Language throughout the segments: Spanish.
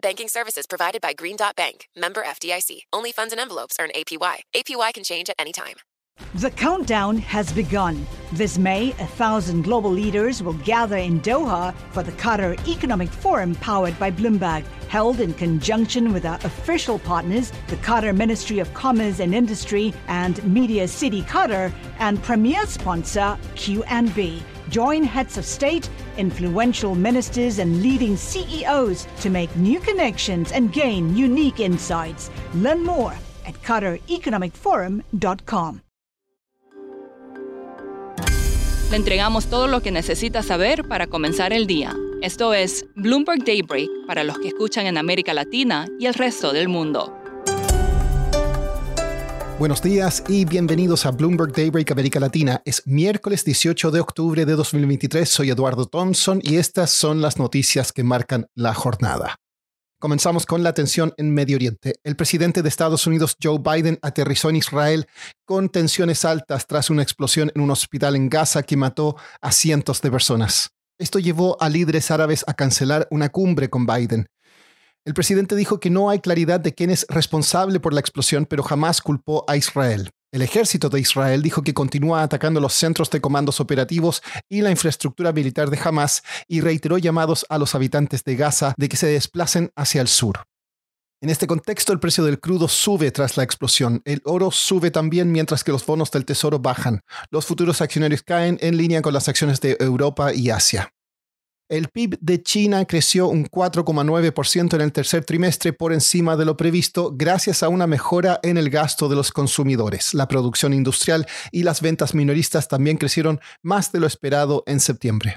Banking services provided by Green Dot Bank, member FDIC. Only funds and envelopes earn APY. APY can change at any time. The countdown has begun. This May, a thousand global leaders will gather in Doha for the Qatar Economic Forum powered by Bloomberg, held in conjunction with our official partners, the Qatar Ministry of Commerce and Industry and Media City Qatar, and premier sponsor QNB. Join heads of state, influential ministers, and leading CEOs to make new connections and gain unique insights. Learn more at QatarEconomicForum.com. Le entregamos todo lo que necesita saber para comenzar el día. Esto es Bloomberg Daybreak para los que escuchan en América Latina y el resto del mundo. Buenos días y bienvenidos a Bloomberg Daybreak América Latina. Es miércoles 18 de octubre de 2023. Soy Eduardo Thompson y estas son las noticias que marcan la jornada. Comenzamos con la tensión en Medio Oriente. El presidente de Estados Unidos, Joe Biden, aterrizó en Israel con tensiones altas tras una explosión en un hospital en Gaza que mató a cientos de personas. Esto llevó a líderes árabes a cancelar una cumbre con Biden. El presidente dijo que no hay claridad de quién es responsable por la explosión, pero jamás culpó a Israel. El ejército de Israel dijo que continúa atacando los centros de comandos operativos y la infraestructura militar de Hamas y reiteró llamados a los habitantes de Gaza de que se desplacen hacia el sur. En este contexto, el precio del crudo sube tras la explosión. El oro sube también mientras que los bonos del tesoro bajan. Los futuros accionarios caen en línea con las acciones de Europa y Asia. El PIB de China creció un 4,9% en el tercer trimestre por encima de lo previsto gracias a una mejora en el gasto de los consumidores. La producción industrial y las ventas minoristas también crecieron más de lo esperado en septiembre.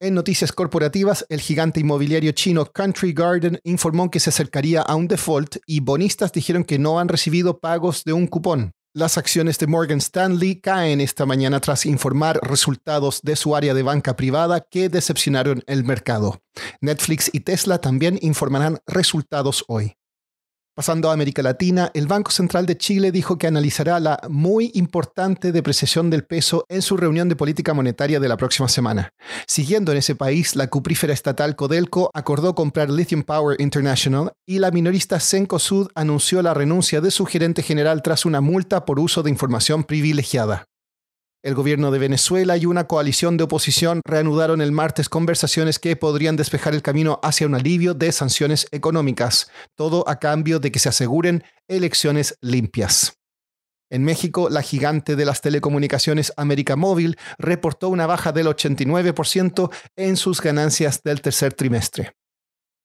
En noticias corporativas, el gigante inmobiliario chino Country Garden informó que se acercaría a un default y bonistas dijeron que no han recibido pagos de un cupón. Las acciones de Morgan Stanley caen esta mañana tras informar resultados de su área de banca privada que decepcionaron el mercado. Netflix y Tesla también informarán resultados hoy. Pasando a América Latina, el Banco Central de Chile dijo que analizará la muy importante depreciación del peso en su reunión de política monetaria de la próxima semana. Siguiendo en ese país, la cuprífera estatal Codelco acordó comprar Lithium Power International y la minorista Cencosud anunció la renuncia de su gerente general tras una multa por uso de información privilegiada. El gobierno de Venezuela y una coalición de oposición reanudaron el martes conversaciones que podrían despejar el camino hacia un alivio de sanciones económicas, todo a cambio de que se aseguren elecciones limpias. En México, la gigante de las telecomunicaciones América Móvil reportó una baja del 89% en sus ganancias del tercer trimestre.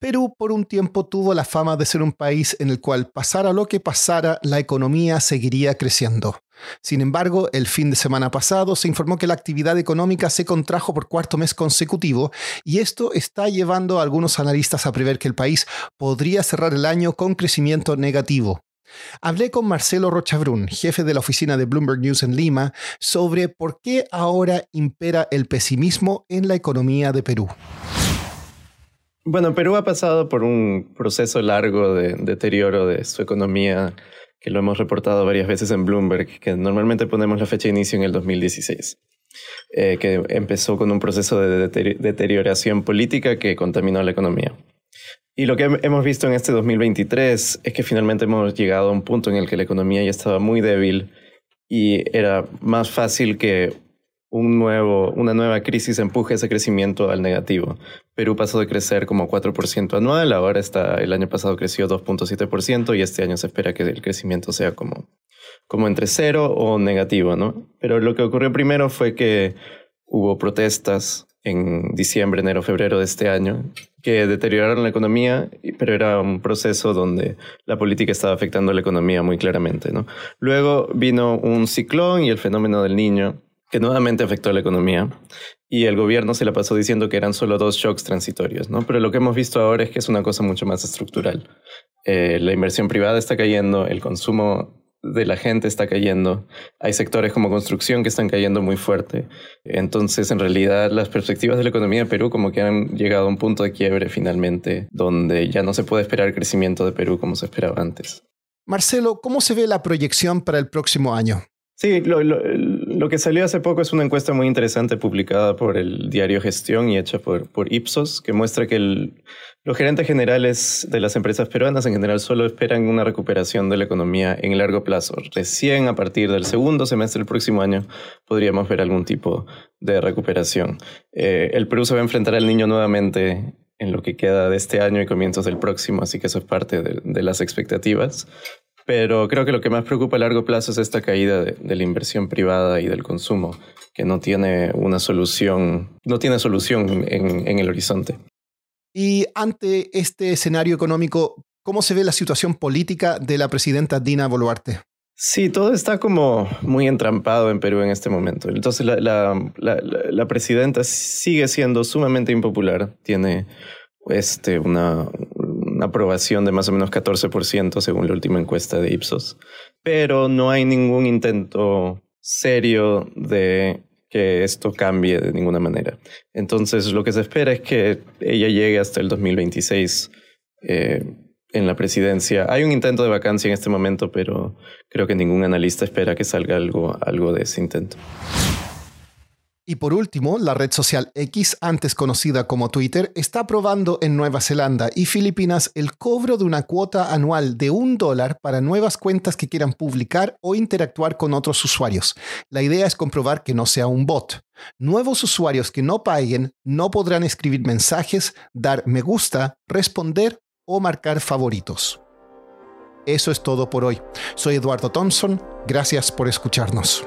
Perú por un tiempo tuvo la fama de ser un país en el cual pasara lo que pasara, la economía seguiría creciendo. Sin embargo, el fin de semana pasado se informó que la actividad económica se contrajo por cuarto mes consecutivo y esto está llevando a algunos analistas a prever que el país podría cerrar el año con crecimiento negativo. Hablé con Marcelo Rochabrún, jefe de la oficina de Bloomberg News en Lima, sobre por qué ahora impera el pesimismo en la economía de Perú. Bueno, Perú ha pasado por un proceso largo de deterioro de su economía, que lo hemos reportado varias veces en Bloomberg, que normalmente ponemos la fecha de inicio en el 2016, eh, que empezó con un proceso de deterioración política que contaminó la economía. Y lo que hemos visto en este 2023 es que finalmente hemos llegado a un punto en el que la economía ya estaba muy débil y era más fácil que un nuevo, una nueva crisis empuje ese crecimiento al negativo. Perú pasó de crecer como 4% anual, ahora está, el año pasado creció 2.7% y este año se espera que el crecimiento sea como como entre cero o negativo, ¿no? Pero lo que ocurrió primero fue que hubo protestas en diciembre, enero, febrero de este año que deterioraron la economía, pero era un proceso donde la política estaba afectando la economía muy claramente, ¿no? Luego vino un ciclón y el fenómeno del niño, que nuevamente afectó a la economía y el gobierno se la pasó diciendo que eran solo dos shocks transitorios, ¿no? Pero lo que hemos visto ahora es que es una cosa mucho más estructural. Eh, la inversión privada está cayendo, el consumo de la gente está cayendo, hay sectores como construcción que están cayendo muy fuerte. Entonces, en realidad, las perspectivas de la economía de Perú como que han llegado a un punto de quiebre finalmente, donde ya no se puede esperar el crecimiento de Perú como se esperaba antes. Marcelo, ¿cómo se ve la proyección para el próximo año? Sí, lo, que salió hace poco es una encuesta muy interesante publicada por el diario Gestión y hecha por, Ipsos, que muestra que los gerentes generales de las empresas peruanas en general solo esperan una recuperación de la economía en largo plazo. Recién a partir del segundo semestre del próximo año podríamos ver algún tipo de recuperación. Eh, el Perú se va a enfrentar al niño nuevamente en lo que queda de este año y comienzos del próximo, así que eso es parte de las expectativas. Pero creo que lo que más preocupa a largo plazo es esta caída de, la inversión privada y del consumo, que no tiene una solución, no tiene solución en, en el horizonte. Y ante este escenario económico, ¿cómo se ve la situación política de la presidenta Dina Boluarte? Sí, todo está como muy entrampado en Perú en este momento. Entonces la, la, la, la presidenta sigue siendo sumamente impopular. Tiene este, una, aprobación de más o menos 14% según la última encuesta de Ipsos. Pero no hay ningún intento serio de que esto cambie de ninguna manera. Entonces lo que se espera es que ella llegue hasta el 2026 eh, en la presidencia. Hay un intento de vacancia en este momento, pero creo que ningún analista espera que salga algo, algo de ese intento. Y por último, la red social X, antes conocida como Twitter, está aprobando en Nueva Zelanda y Filipinas el cobro de una cuota anual de un dólar para nuevas cuentas que quieran publicar o interactuar con otros usuarios. La idea es comprobar que no sea un bot. Nuevos usuarios que no paguen no podrán escribir mensajes, dar me gusta, responder o marcar favoritos. Eso es todo por hoy. Soy Eduardo Thompson. Gracias por escucharnos.